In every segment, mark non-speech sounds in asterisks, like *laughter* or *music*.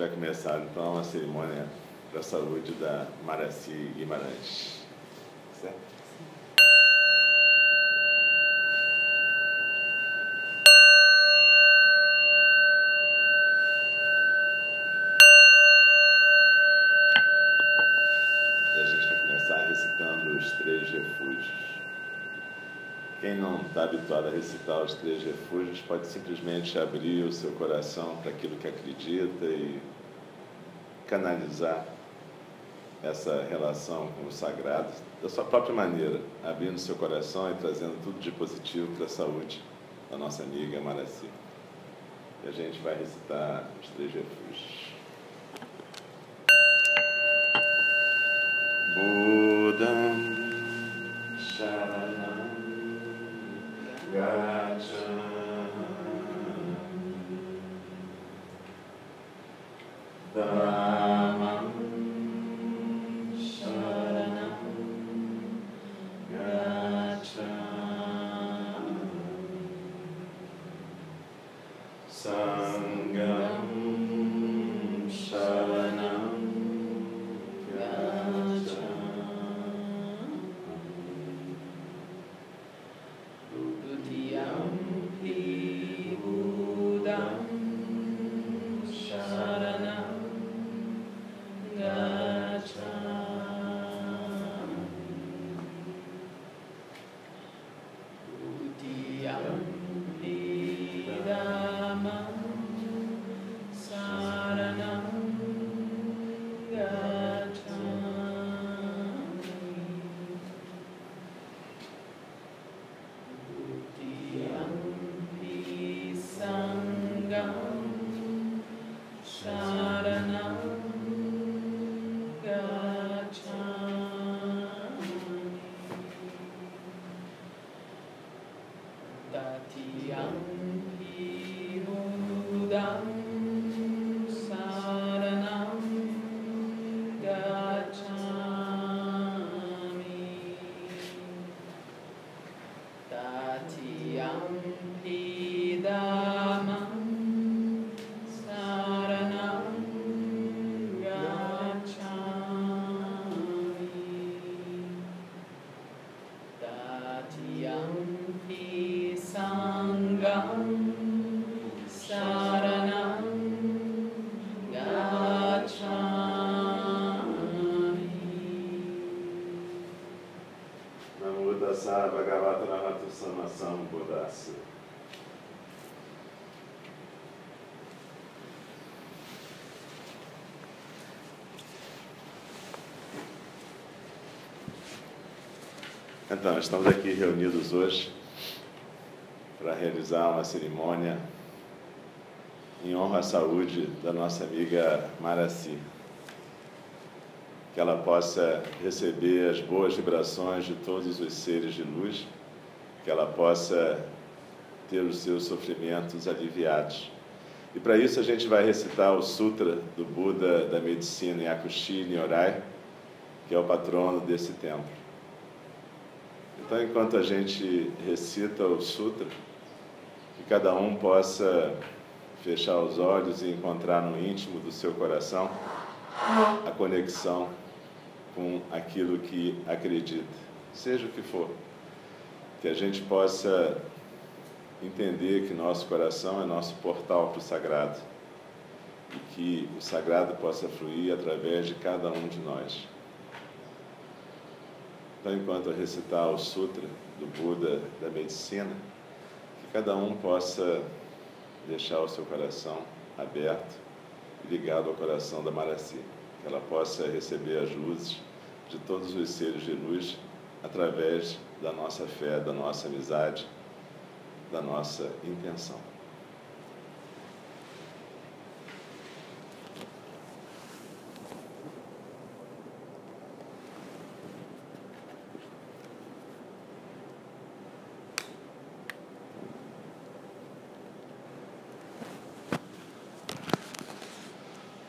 vai começar então a cerimônia da saúde da Maraci Guimarães. Certo? Está habituado a recitar os três refúgios pode simplesmente abrir o seu coração para aquilo que acredita e canalizar essa relação com o sagrado da sua própria maneira, abrindo seu coração e trazendo tudo de positivo para a saúde da nossa amiga Maraci. E a gente vai recitar os três refúgios. Sharanam Então, estamos aqui reunidos hoje para realizar uma cerimônia em honra à saúde da nossa amiga Maraci que ela possa receber as boas vibrações de todos os seres de luz, que ela possa ter os seus sofrimentos aliviados. E para isso a gente vai recitar o Sutra do Buda da Medicina Yakushi Nyorai, que é o patrono desse templo. Então, enquanto a gente recita o Sutra, que cada um possa fechar os olhos e encontrar no íntimo do seu coração a conexão com aquilo que acredita, seja o que for. Que a gente possa entender que nosso coração é nosso portal para o sagrado e que o sagrado possa fluir através de cada um de nós. Então, enquanto eu recitar o Sutra do Buda da Medicina, que cada um possa deixar o seu coração aberto e ligado ao coração da Maraci, que ela possa receber as luzes de todos os seres de luz através da nossa fé, da nossa amizade, da nossa intenção.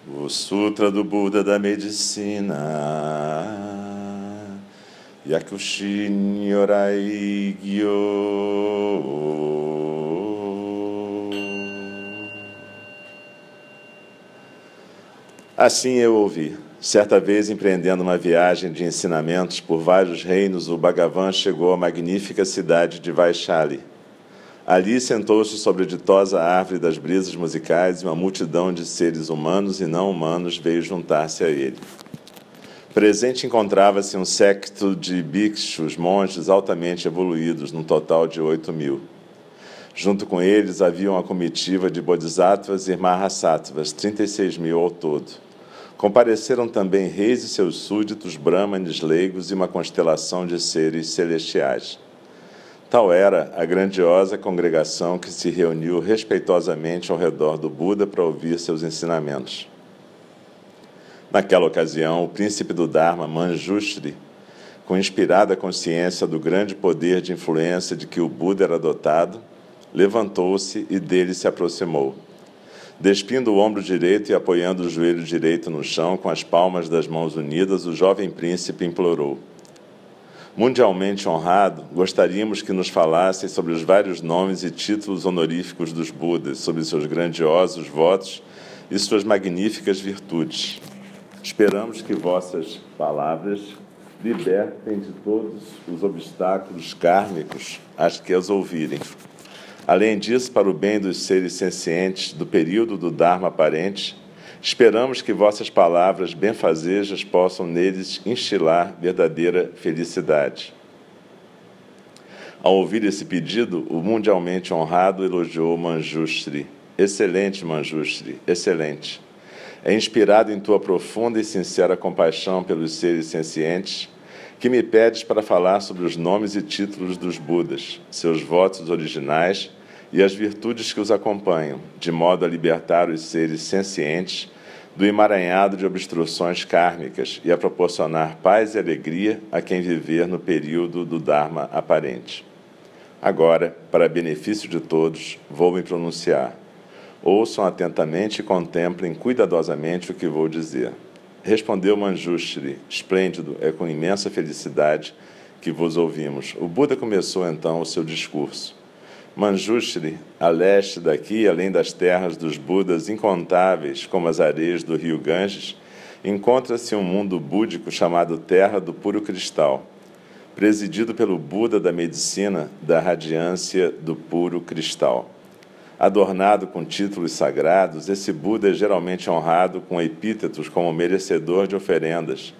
O Sutra do Buda da Medicina. Yakushi Nyorai Gyo. Assim eu ouvi. Certa vez, empreendendo uma viagem de ensinamentos por vários reinos, o Bhagavan chegou à magnífica cidade de Vaishali. Ali sentou-se sobre a ditosa árvore das brisas musicais e uma multidão de seres humanos e não humanos veio juntar-se a ele. Presente encontrava-se um séquito de bhikshus, monges altamente evoluídos, num total de oito mil. Junto com eles havia uma comitiva de bodhisattvas e mahasattvas, 36 mil ao todo. Compareceram também reis e seus súditos, brahmanes leigos e uma constelação de seres celestiais. Tal era a grandiosa congregação que se reuniu respeitosamente ao redor do Buda para ouvir seus ensinamentos. Naquela ocasião, o príncipe do Dharma, Manjushri, com inspirada consciência do grande poder de influência de que o Buda era dotado, levantou-se e dele se aproximou. Despindo o ombro direito e apoiando o joelho direito no chão, com as palmas das mãos unidas, o jovem príncipe implorou: Mundialmente honrado, gostaríamos que nos falassem sobre os vários nomes e títulos honoríficos dos Budas, sobre seus grandiosos votos e suas magníficas virtudes. Esperamos que vossas palavras libertem de todos os obstáculos kármicos às que as ouvirem. Além disso, para o bem dos seres sencientes do período do Dharma aparente, esperamos que vossas palavras benfazejas possam neles instilar verdadeira felicidade. Ao ouvir esse pedido, o mundialmente honrado elogiou Manjushri. Excelente, Manjushri, excelente. É inspirado em tua profunda e sincera compaixão pelos seres sencientes que me pedes para falar sobre os nomes e títulos dos Budas, seus votos originais e as virtudes que os acompanham, de modo a libertar os seres sencientes do emaranhado de obstruções kármicas e a proporcionar paz e alegria a quem viver no período do Dharma aparente. Agora, para benefício de todos, vou me pronunciar. Ouçam atentamente e contemplem cuidadosamente o que vou dizer. Respondeu Manjushri: Esplêndido, é com imensa felicidade que vos ouvimos. O Buda começou então o seu discurso. Manjushri, a leste daqui, além das terras dos Budas incontáveis, como as areias do rio Ganges, encontra-se um mundo búdico chamado Terra do Puro Cristal, presidido pelo Buda da medicina da radiância do puro cristal. Adornado com títulos sagrados, esse Buda é geralmente honrado com epítetos como merecedor de oferendas,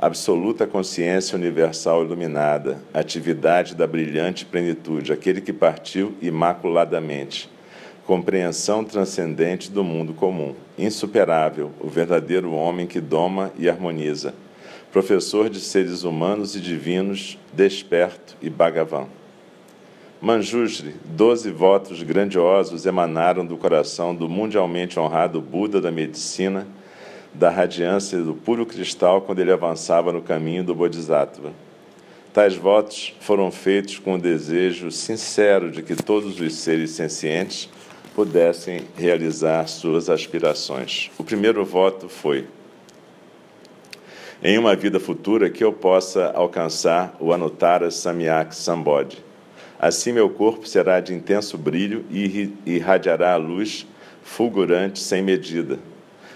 absoluta consciência universal iluminada, atividade da brilhante plenitude, aquele que partiu imaculadamente, compreensão transcendente do mundo comum, insuperável, o verdadeiro homem que doma e harmoniza, professor de seres humanos e divinos, desperto e Bhagavan. Manjushri, doze votos grandiosos emanaram do coração do mundialmente honrado Buda da medicina, da radiância do puro cristal quando ele avançava no caminho do Bodhisattva. Tais votos foram feitos com o desejo sincero de que todos os seres sencientes pudessem realizar suas aspirações. O primeiro voto foi: em uma vida futura que eu possa alcançar o Anuttara Samyak Sambodhi Assim meu corpo será de intenso brilho e irradiará a luz fulgurante sem medida,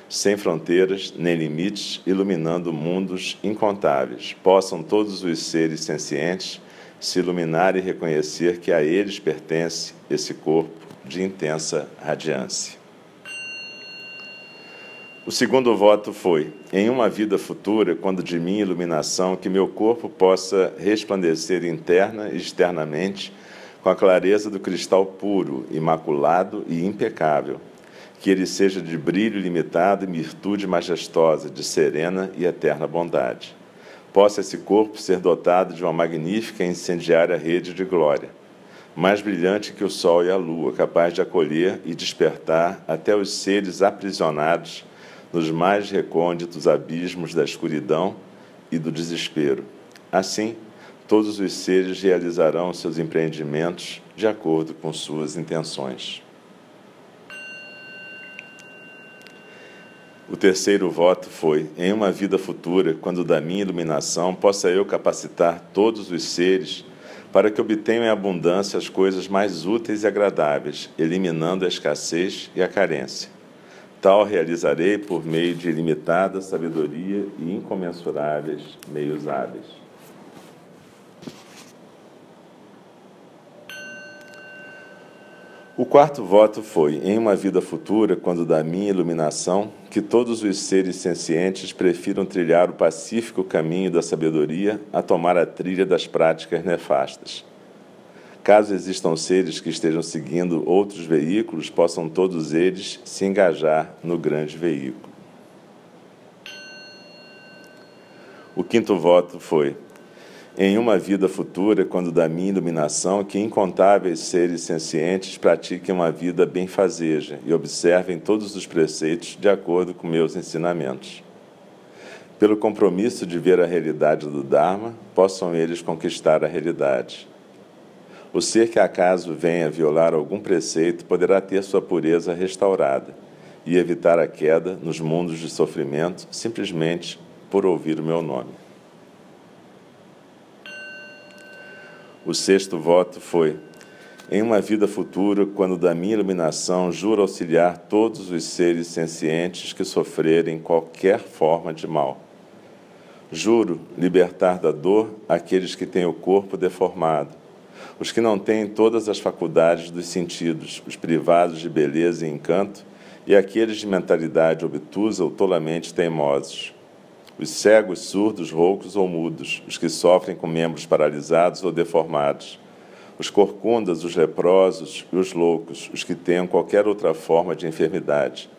sem fronteiras nem limites, iluminando mundos incontáveis. Possam todos os seres sencientes se iluminar e reconhecer que a eles pertence esse corpo de intensa radiância. O segundo voto foi: em uma vida futura, quando de minha iluminação, que meu corpo possa resplandecer interna e externamente com a clareza do cristal puro, imaculado e impecável. Que ele seja de brilho limitado e virtude majestosa, de serena e eterna bondade. Possa esse corpo ser dotado de uma magnífica e incendiária rede de glória, mais brilhante que o sol e a lua, capaz de acolher e despertar até os seres aprisionados nos mais recônditos abismos da escuridão e do desespero. Assim, todos os seres realizarão seus empreendimentos de acordo com suas intenções. O terceiro voto foi: em uma vida futura, quando da minha iluminação, possa eu capacitar todos os seres para que obtenham em abundância as coisas mais úteis e agradáveis, eliminando a escassez e a carência. Tal realizarei por meio de ilimitada sabedoria e incomensuráveis meios hábeis. O quarto voto foi: em uma vida futura, quando da minha iluminação, que todos os seres sencientes prefiram trilhar o pacífico caminho da sabedoria a tomar a trilha das práticas nefastas. Caso existam seres que estejam seguindo outros veículos, possam todos eles se engajar no grande veículo. O quinto voto foi: em uma vida futura, quando da minha iluminação, que incontáveis seres sencientes pratiquem uma vida benfazeja e observem todos os preceitos de acordo com meus ensinamentos. Pelo compromisso de ver a realidade do Dharma, possam eles conquistar a realidade. O ser que acaso venha violar algum preceito poderá ter sua pureza restaurada e evitar a queda nos mundos de sofrimento simplesmente por ouvir o meu nome. O sexto voto foi: em uma vida futura, quando da minha iluminação, juro auxiliar todos os seres sencientes que sofrerem qualquer forma de mal. Juro libertar da dor aqueles que têm o corpo deformado, os que não têm todas as faculdades dos sentidos, os privados de beleza e encanto, e aqueles de mentalidade obtusa ou tolamente teimosos os cegos, surdos, roucos ou mudos, os que sofrem com membros paralisados ou deformados, os corcundas, os leprosos e os loucos, os que tenham qualquer outra forma de enfermidade.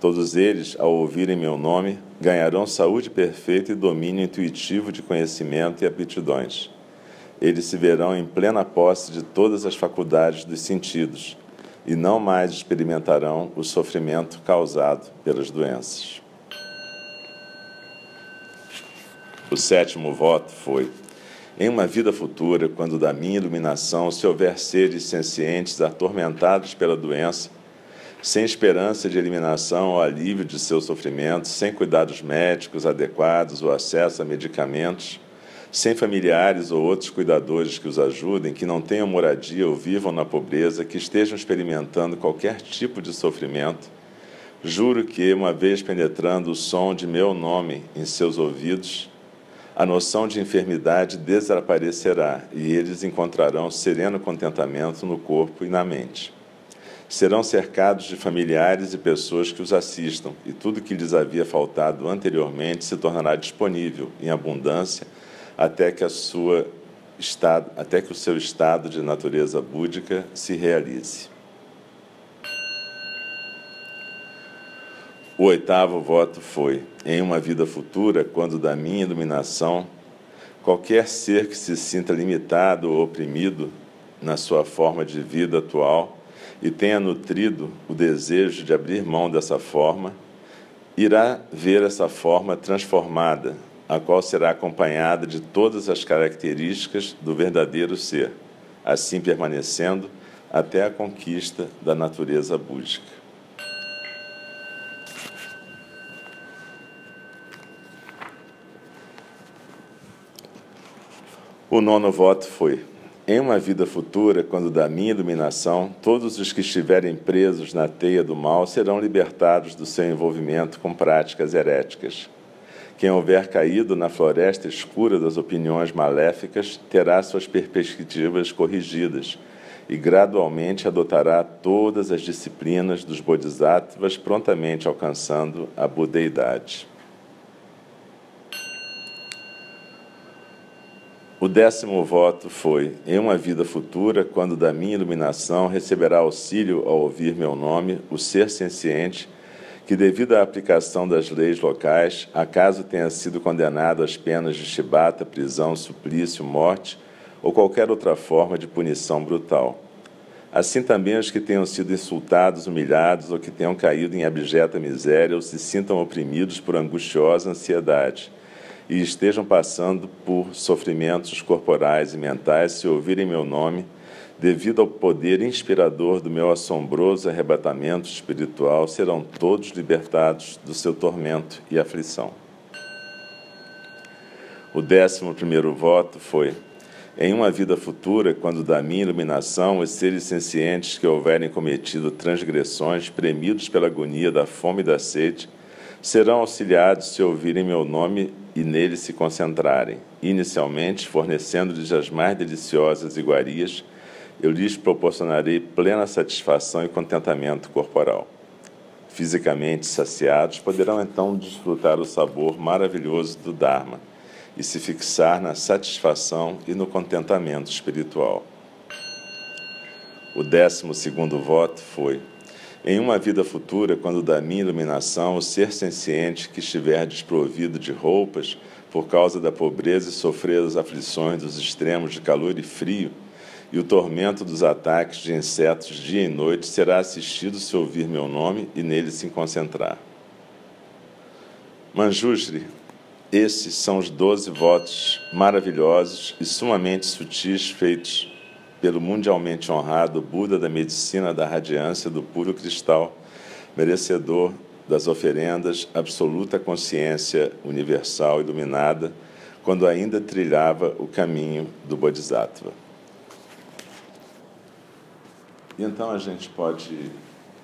Todos eles, ao ouvirem meu nome, ganharão saúde perfeita e domínio intuitivo de conhecimento e aptidões. Eles se verão em plena posse de todas as faculdades dos sentidos e não mais experimentarão o sofrimento causado pelas doenças. O sétimo voto foi: em uma vida futura, quando da minha iluminação se houver seres sencientes atormentados pela doença, sem esperança de eliminação ou alívio de seus sofrimentos, sem cuidados médicos adequados ou acesso a medicamentos, sem familiares ou outros cuidadores que os ajudem, que não tenham moradia ou vivam na pobreza, que estejam experimentando qualquer tipo de sofrimento, juro que, uma vez penetrando o som de meu nome em seus ouvidos, a noção de enfermidade desaparecerá e eles encontrarão sereno contentamento no corpo e na mente. Serão cercados de familiares e pessoas que os assistam, e tudo que lhes havia faltado anteriormente se tornará disponível em abundância até que, a sua até que o seu estado de natureza búdica se realize. O oitavo voto foi: em uma vida futura, quando da minha iluminação, qualquer ser que se sinta limitado ou oprimido na sua forma de vida atual e tenha nutrido o desejo de abrir mão dessa forma, irá ver essa forma transformada, a qual será acompanhada de todas as características do verdadeiro ser, assim permanecendo até a conquista da natureza búdica. O nono voto foi: em uma vida futura, quando da minha iluminação, todos os que estiverem presos na teia do mal serão libertados do seu envolvimento com práticas heréticas. Quem houver caído na floresta escura das opiniões maléficas terá suas perspectivas corrigidas e gradualmente adotará todas as disciplinas dos bodhisattvas, prontamente alcançando a budeidade. O décimo voto foi: em uma vida futura, quando da minha iluminação receberá auxílio ao ouvir meu nome, o ser senciente, que, devido à aplicação das leis locais, acaso tenha sido condenado às penas de chibata, prisão, suplício, morte ou qualquer outra forma de punição brutal. Assim também os que tenham sido insultados, humilhados ou que tenham caído em abjeta miséria ou se sintam oprimidos por angustiosa ansiedade e estejam passando por sofrimentos corporais e mentais, se ouvirem meu nome, devido ao poder inspirador do meu assombroso arrebatamento espiritual, serão todos libertados do seu tormento e aflição. O décimo primeiro voto foi: Em uma vida futura, quando da minha iluminação os seres sencientes que houverem cometido transgressões, premidos pela agonia da fome e da sede, serão auxiliados se ouvirem meu nome e nele se concentrarem. Inicialmente, fornecendo-lhes as mais deliciosas iguarias, eu lhes proporcionarei plena satisfação e contentamento corporal. Fisicamente saciados, poderão então desfrutar o sabor maravilhoso do Dharma e se fixar na satisfação e no contentamento espiritual. O décimo segundo voto foi: em uma vida futura, quando da minha iluminação, o ser senciente que estiver desprovido de roupas por causa da pobreza e sofrer as aflições dos extremos de calor e frio, e o tormento dos ataques de insetos dia e noite será assistido se ouvir meu nome e nele se concentrar. Manjushri, esses são os doze votos maravilhosos e sumamente sutis feitos pelo mundialmente honrado Buda da medicina da radiância do puro cristal, merecedor das oferendas, absoluta consciência universal iluminada, quando ainda trilhava o caminho do Bodhisattva. E então a gente pode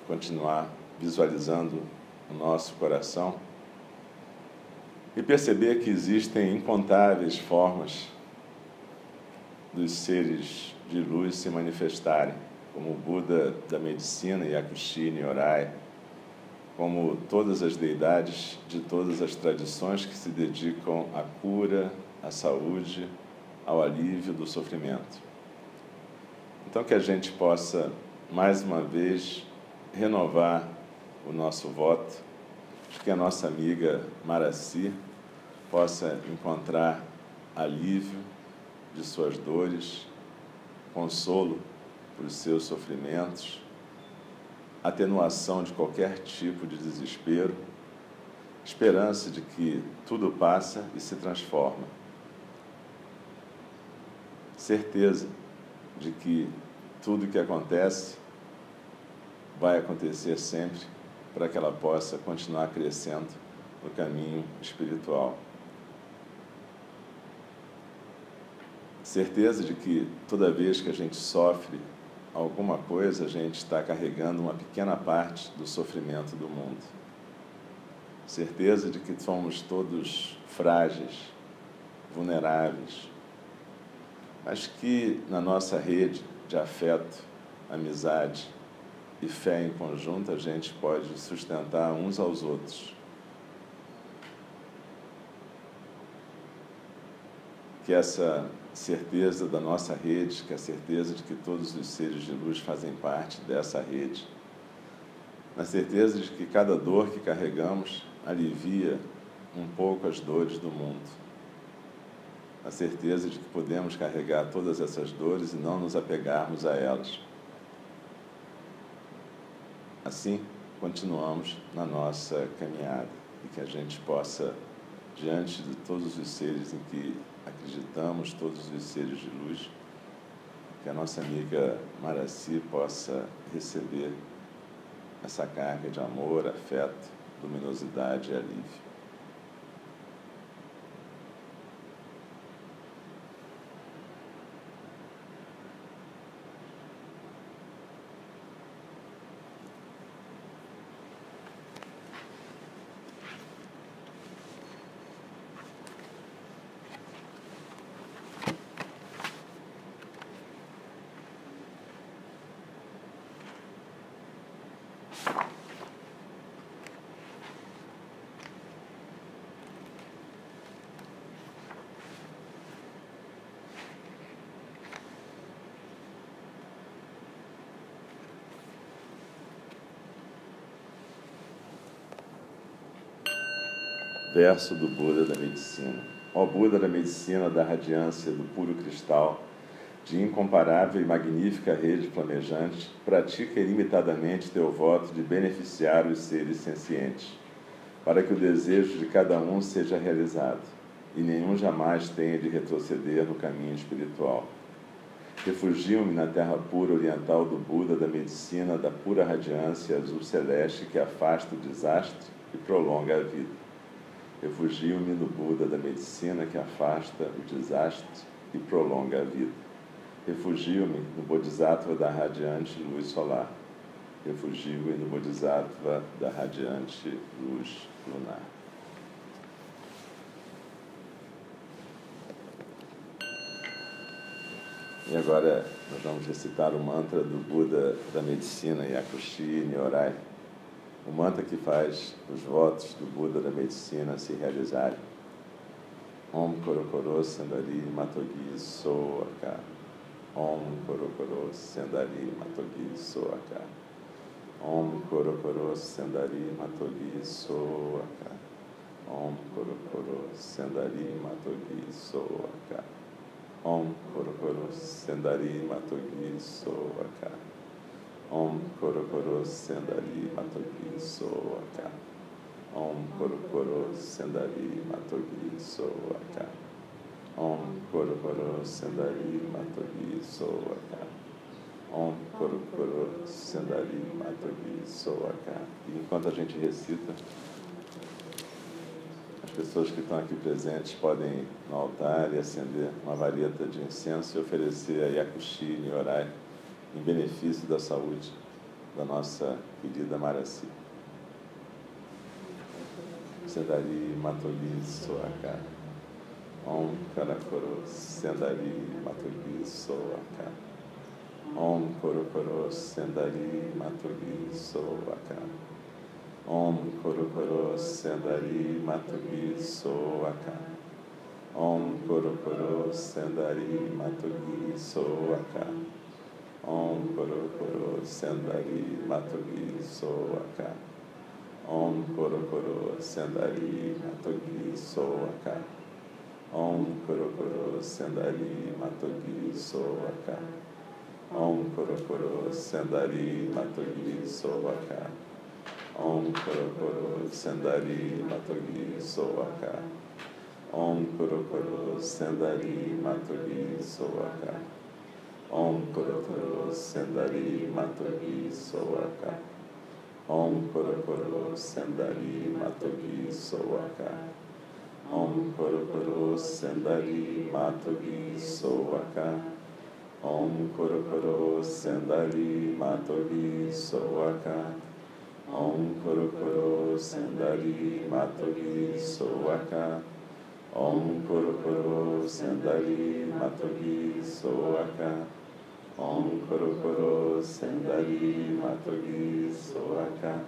continuar visualizando o nosso coração e perceber que existem incontáveis formas dos seres de luz se manifestarem, como o Buda da medicina e Akushini Orai, como todas as deidades de todas as tradições que se dedicam à cura, à saúde, ao alívio do sofrimento. Então, que a gente possa, mais uma vez, renovar o nosso voto, que a nossa amiga Maraci possa encontrar alívio de suas dores, consolo por seus sofrimentos, atenuação de qualquer tipo de desespero, esperança de que tudo passa e se transforma, certeza de que tudo que acontece vai acontecer sempre para que ela possa continuar crescendo no caminho espiritual. Certeza de que toda vez que a gente sofre alguma coisa, a gente está carregando uma pequena parte do sofrimento do mundo. Certeza de que somos todos frágeis, vulneráveis, mas que na nossa rede de afeto, amizade e fé em conjunto a gente pode sustentar uns aos outros. Que essa certeza da nossa rede, que é a certeza de que todos os seres de luz fazem parte dessa rede, na certeza de que cada dor que carregamos alivia um pouco as dores do mundo, a certeza de que podemos carregar todas essas dores e não nos apegarmos a elas. Assim, continuamos na nossa caminhada e que a gente possa, diante de todos os seres em que acreditamos, todos os seres de luz, que a nossa amiga Maraci possa receber essa carga de amor, afeto, luminosidade e alívio. Verso do Buda da medicina. Ó Buda da medicina da radiância do puro cristal, de incomparável e magnífica rede flamejante, pratica ilimitadamente teu voto de beneficiar os seres sencientes, para que o desejo de cada um seja realizado, e nenhum jamais tenha de retroceder no caminho espiritual. Refugio-me na terra pura oriental do Buda da medicina da pura radiância azul celeste que afasta o desastre e prolonga a vida. Refugio-me no Buda da medicina que afasta o desastre e prolonga a vida. Refugio-me no Bodhisattva da radiante luz solar. Refugio-me no Bodhisattva da radiante luz lunar. E agora nós vamos recitar o mantra do Buda da medicina, Yakushi Nyorai. O mantra que faz os votos do Buda da medicina se realizarem. Om Korokoro Sandari Matogi Soaka. Om Korokoro Sandari Matogi Soaka. Om Korokoro Sandari Matogi Soaka. Om Korokoro Sandari Matogi Soaka. Om Korokoro Sendari Matogi Soaka. Om Korokoro Sendari Matogi Soaka. Om Korokoro Sendari Matogi Soaka. Om Korokoro Sendari Matogi Soaka. Om Korokoro Sendari Matogi Soaka. E enquanto a gente recita, as pessoas que estão aqui presentes podem ir no altar e acender uma vareta de incenso e oferecer a Yakushi Nyorai em benefício da saúde da nossa querida Maraci. Sendari Matogi Soaka. Om Karakoro Sendari Matogi Soaka. Om Korokoro Sendari Matogi Soaka. Om Korokoro Sendari Matogi Soaka. Om Korokoro Sendari Matogi Soaka. Om Korokoro Sendari Matogi Soaka. Om Korokoro Sendari Matogi Soaka. Om Korokoro Sendari Matogi Soaka. Om Korokoro Sendari Matogi Soaka. Om Korokoro Sendari Matogi Soaka. Om Korokoro Sendari Matogi Soaka. Om Korokoro Sendari Matogi Soaka. Om Korokoro Sendari Matogi Soaka. Om Korokoro Sendari Matogi Soaka. Om Korokoro Sendari Matogi Soaka. Om Korokoro Sendari Matogi Soaka. Om Korokoro Sendari Matogi Soaka. Om Korokoro Sendari Matogi Soaka.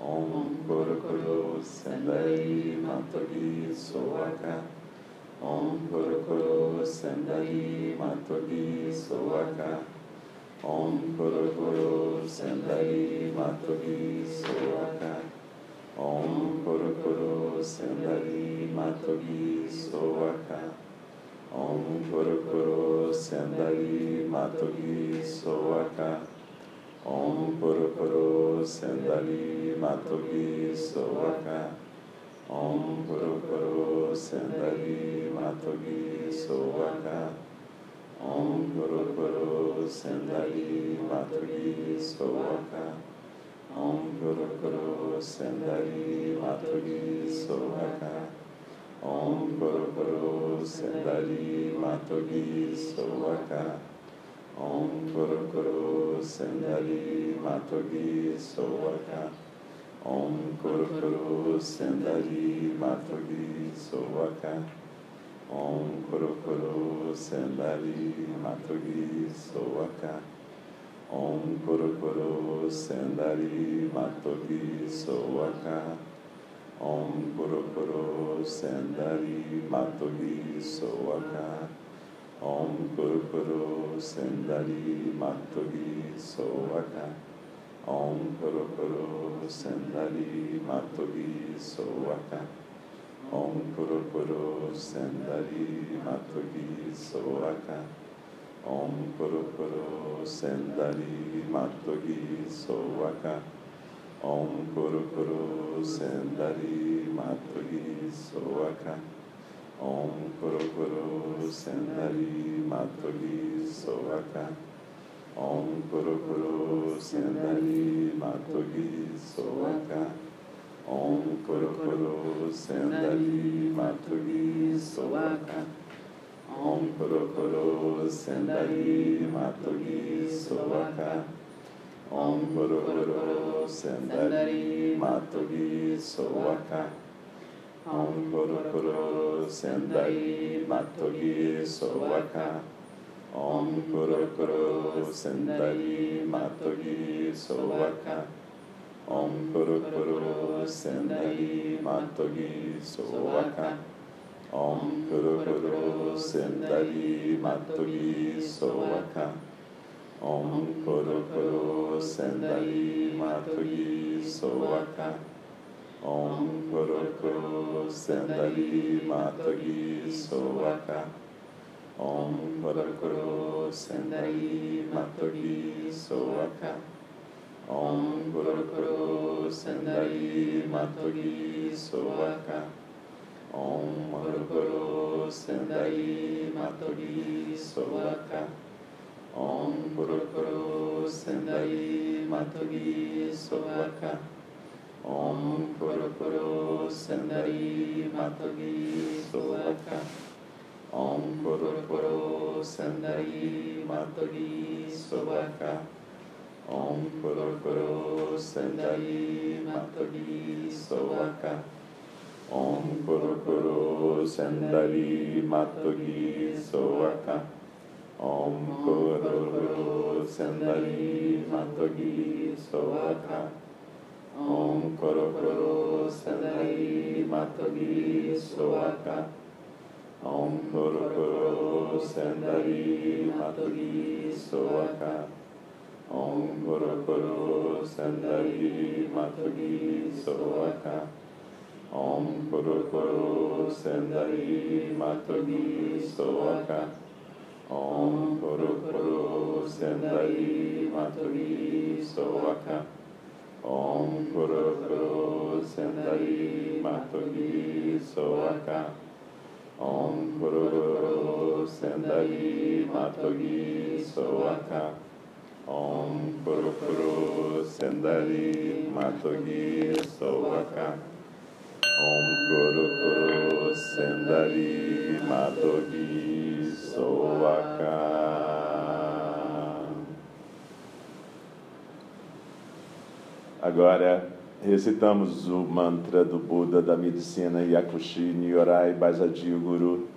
Om Korokoro Sendari Matogi Soaka. Om Korokoro Sendari Matogi Soaka. Om Korokoro Sendari Matogi Soaka. Om Korokoro Sendari Matogi Soaka. Om Porokoro Sendali Matogi Sovaka Om Porokoro Sendali Matogi Sovaka Om Porokoro Sendali Matogi Sovaka Om Porokoro Sendali Matogi Sovaka Om Porokoro Sendali Matogi Sovaka Om Korokoro Sendari Matogi Soaka. Om Korokoro Sendari Matogi Soaka. Om Korokoro Sendari Matogi Soaka. Om Korokoro Sendari Matogi Soaka. Om Korokoro Sendari Matogi Soaka. Om Korokoro Sendari Matogi Soaka. Om Korokoro Sendari Matogi Soaka. Om Korokoro Sendari Matogi Soaka. Om Korokoro Sendari Matogi Soaka. Om Korokoro Sendari Matogi Soaka. Om Guru Guru Sendari Madhuri Soaka Om Guru Guru Sendari Madhuri Soaka Om Guru Guru Sendari Madhuri Soaka Om Guru Guru Sendari Madhuri Soaka Om Guru Guru Sendari Madhuri Soaka ओम गुरु गुरु सेंदरी मातु की सोवाका ओम गुरु गुरु सेंदरी मातु की सोवाका ओम गुरु गुरु सेंदरी मातु की सोवाका ओम गुरु गुरु सेंदरी मातु की सोवाका ओम गुरु गुरु सेंदरी मातु की सोवाका Om Koro Koro Sendai Matogi Soaka Om Koro Koro Sendai Matogi Soaka Om Koro Koro Sendai Matogi Soaka Om Koro Koro Sendai Matogi Soaka Om Koro Koro Sendai Matogi Soaka ओम पुरकरो संदरी मतगी सोवाका ओम पुरकरो संदरी मतगी सोवाका ओम पुरकरो संदरी मतगी सोवाका ओम पुरकरो संदरी मतगी सोवाका ओम पुरकरो संदरी मतगी सोवाका ॐ कुरु सुन्दरी मातोगी सोवखा ॐ कुरु कुरु सुन्दरी मातोगी सोवखा ॐ कुरु कुरु सुन्दरी मातोगी सोवखा ॐ कुरु कुरु सुन्दरी मातोगी सोवखा ॐ कुरु कुरु सुन्दरी मातोगी सोवखा Om Purupuru Sendari Maturi Sovaka Om Purupuru Sendari Maturi Sovaka Om Purupuru Sendari Maturi Sovaka Om Purupuru Sendari Maturi Sovaka Om Purupuru Sendari Maturi Matogi Sovaka. Agora recitamos o mantra do Buda da medicina Yakushi Nyorai Basadio Guru,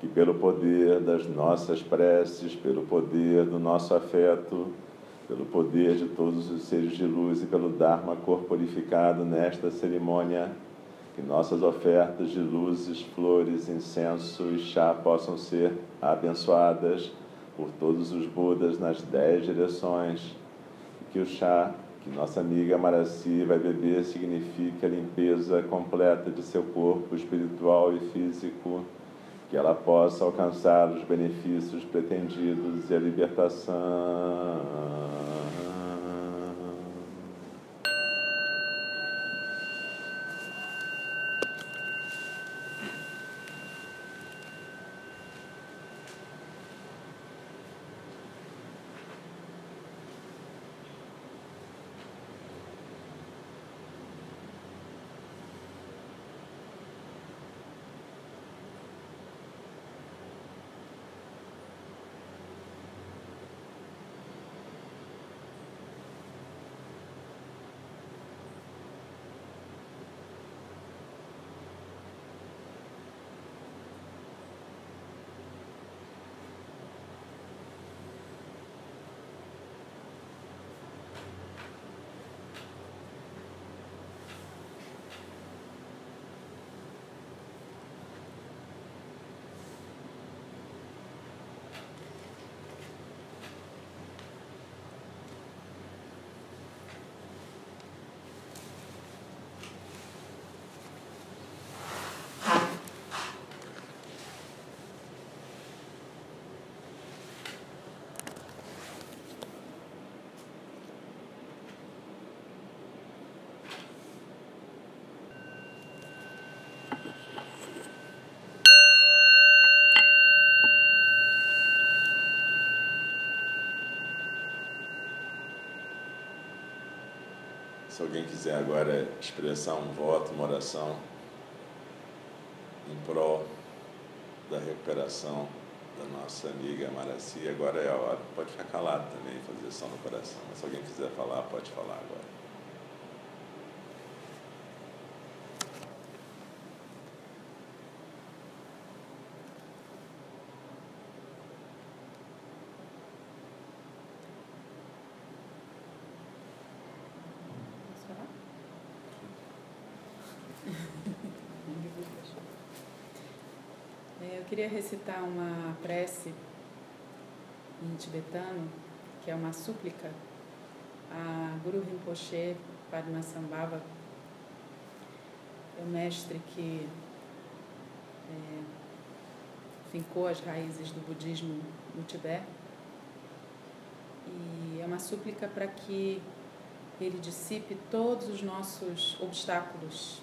que pelo poder das nossas preces, pelo poder do nosso afeto, pelo poder de todos os seres de luz e pelo Dharma corporificado nesta cerimônia, que nossas ofertas de luzes, flores, incenso e chá possam ser abençoadas por todos os Budas nas dez direções, e que o chá que nossa amiga Maraci vai beber signifique a limpeza completa de seu corpo espiritual e físico, que ela possa alcançar os benefícios pretendidos e a libertação. Se alguém quiser agora expressar um voto, uma oração em prol da recuperação da nossa amiga Maraci. Agora é a hora. Pode ficar calado também, fazer som no coração. Mas se alguém quiser falar, pode falar agora. É, Eu queria recitar uma prece em tibetano, que é uma súplica a Guru Rinpoche Padmasambhava, é o mestre que é, fincou as raízes do budismo no Tibete. E é uma súplica para que ele dissipe todos os nossos obstáculos,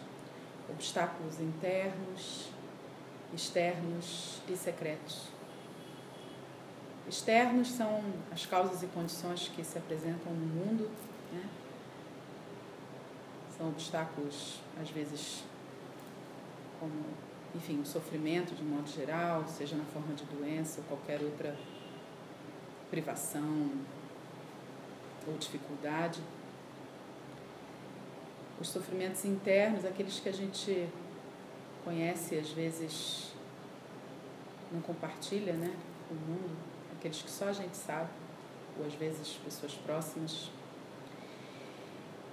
obstáculos internos, externos e secretos. Externos são as causas e condições que se apresentam no mundo, né? são obstáculos, às vezes, como, enfim, o sofrimento de modo geral, seja na forma de doença ou qualquer outra privação ou dificuldade. Os sofrimentos internos, aqueles que a gente conhece, às vezes não compartilha né, o mundo, aqueles que só a gente sabe, ou às vezes pessoas próximas.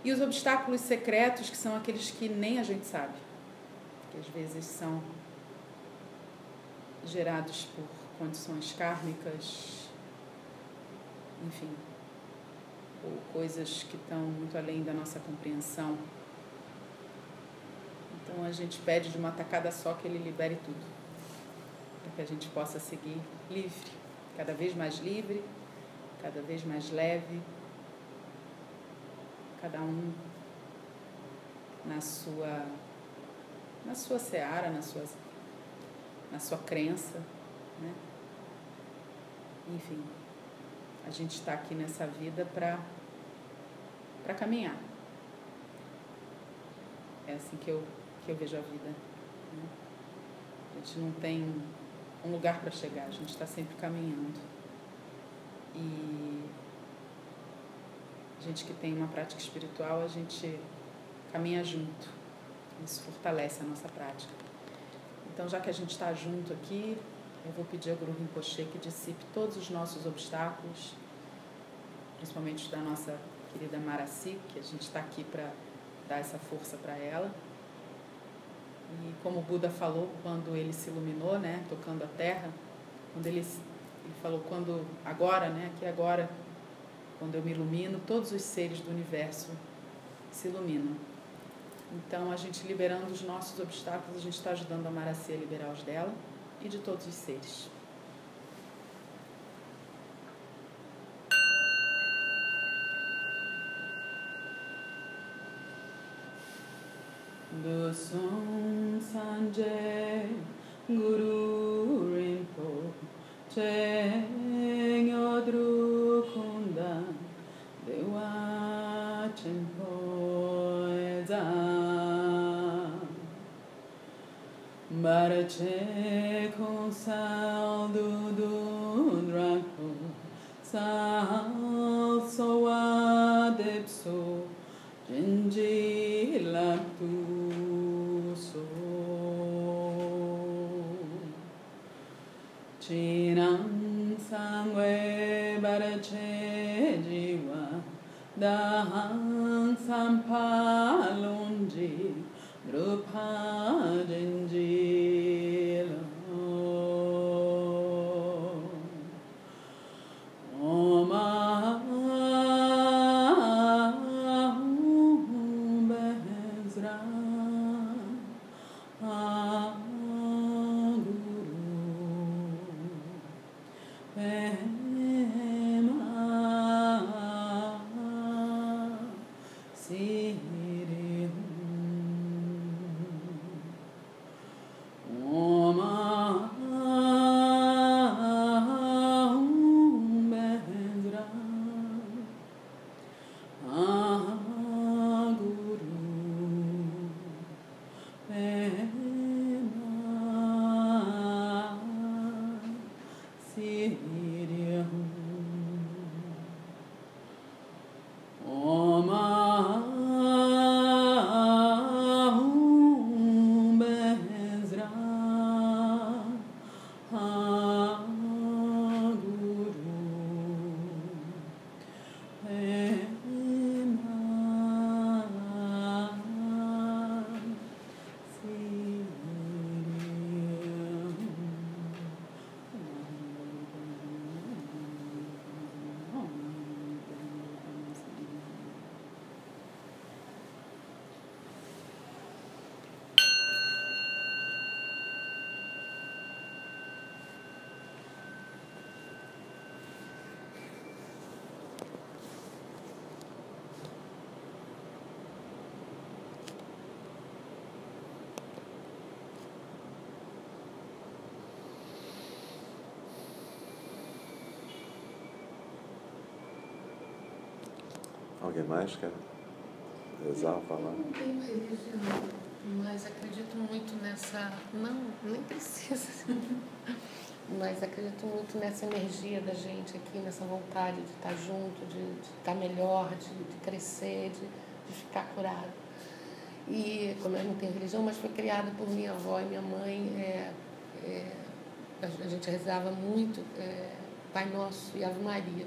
E os obstáculos secretos, que são aqueles que nem a gente sabe, que às vezes são gerados por condições kármicas, enfim, ou coisas que estão muito além da nossa compreensão. Então a gente pede de uma tacada só que ele libere tudo, para que a gente possa seguir livre, cada vez mais livre, cada vez mais leve, cada um na sua na sua seara, na sua na sua crença, né? Enfim, a gente está aqui nessa vida para para caminhar. É assim que eu que eu vejo a vida. Né? A gente não tem um lugar para chegar, a gente está sempre caminhando. E a gente que tem uma prática espiritual, a gente caminha junto. Isso fortalece a nossa prática. Então, já que a gente está junto aqui, eu vou pedir a Guru Rinpoche que dissipe todos os nossos obstáculos, principalmente da nossa querida Maraci, que a gente está aqui para dar essa força para ela. E como o Buda falou quando ele se iluminou, né, tocando a terra, quando ele, ele falou quando agora, né, aqui agora, quando eu me ilumino, todos os seres do universo se iluminam. Então, a gente liberando os nossos obstáculos, a gente está ajudando a Maracia a liberar os dela e de todos os seres. Dosung Sanjay Guru Rinpo Che Nyodru Kundan Dewa Chenpo Ezan Barache Konsal Dudun Rakpo Sal Soa Depso Dahan sampalunji, drupadinji. Alguém mais quer rezar, falar? Eu não tenho religião, mas acredito muito nessa. Não, nem precisa. *laughs* Mas acredito muito nessa energia da gente aqui, nessa vontade de estar junto, de, de estar melhor, de, de crescer, de, de ficar curado. E, como eu não tenho religião, mas foi criada por minha avó e minha mãe, é, é, a gente rezava muito é, Pai Nosso e Ave Maria.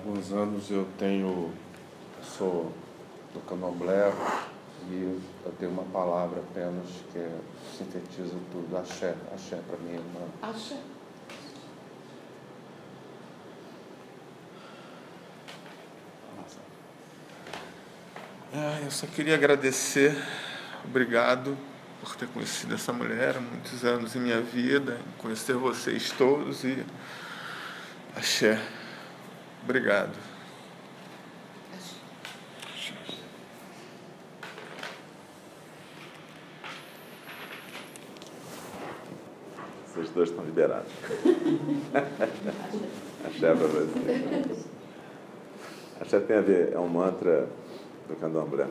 alguns anos eu tenho, sou do candomblé e eu tenho uma palavra apenas que é, sintetiza tudo, axé, axé para minha irmã. Axé. Ah, eu só queria agradecer, obrigado por ter conhecido essa mulher há muitos anos em minha vida, conhecer vocês todos e axé. Obrigado. Vocês dois estão liberados. Axé para você. Axé tem a ver, é um mantra do candomblé,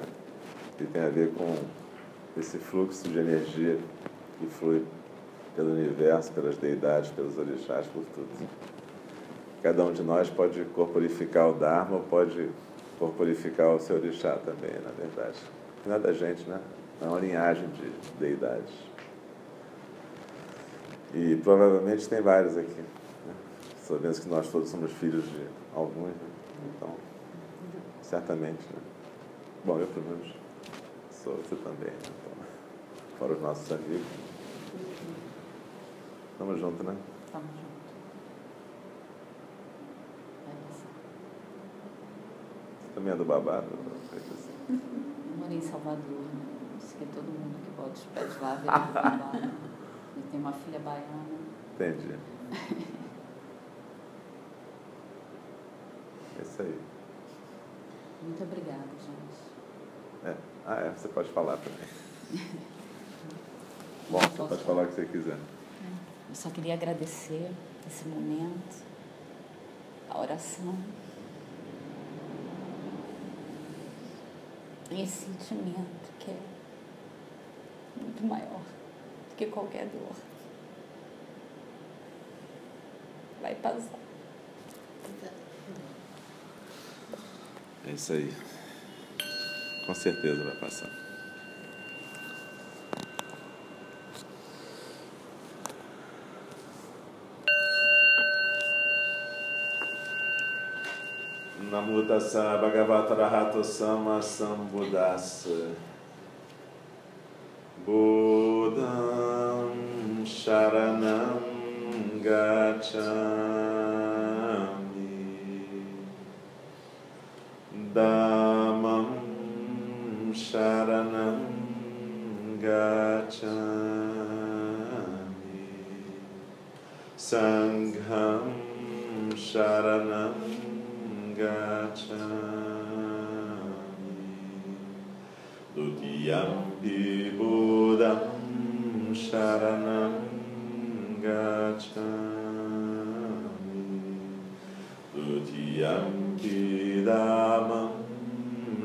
que tem a ver com esse fluxo de energia que flui pelo universo, pelas deidades, pelos orixás, por tudo. Cada um de nós pode corporificar o Dharma pode corporificar o seu orixá também, na verdade. Não é da gente, né? É uma linhagem de deidades. E provavelmente tem vários aqui. Né? Sabemos que nós todos somos filhos de alguns, né? então, certamente. Né? Bom, eu pelo menos sou, você também, né? então, fora os nossos amigos. Estamos juntos, né? Estamos juntos. Também é do babado? Assim. Eu moro em Salvador, né? Isso que todo mundo que bota os pés lá vem babado. Eu tenho uma filha baiana. Entendi. *laughs* É isso aí. Muito obrigada, gente. É. Ah, é, você pode falar também. *laughs* Bom, você pode falar o que você quiser. Eu só queria agradecer esse momento, a oração. Esse sentimento que é muito maior do que qualquer dor. Vai passar. É isso aí. Com certeza vai passar. Namo tassa bhagavata arahato sama sambuddhassa Buddham sharanam gacchami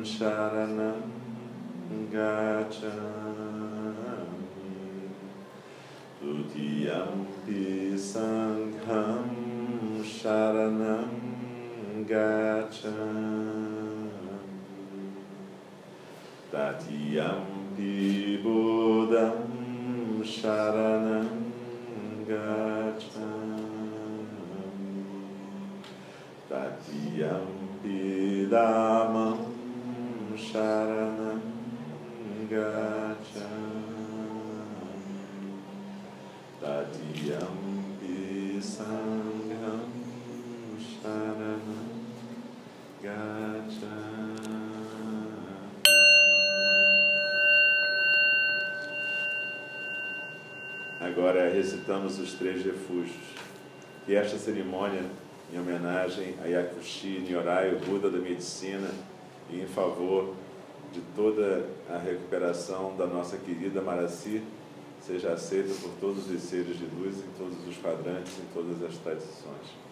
sharanam gacchami Dutiyampi Sangham Sharanam Gacchami Tatiyampi Buddham Sharanam Gacchami Tatiyampi Dhammam Sharanam Gacchami Tatiyampi Sangham Sharanam Gacchami Agora recitamos os três refúgios. E esta cerimônia, em homenagem a Yakushi Nyorai, Buda da medicina, e em favor de toda a recuperação da nossa querida Maraci, seja aceita por todos os seres de luz, em todos os quadrantes, em todas as tradições.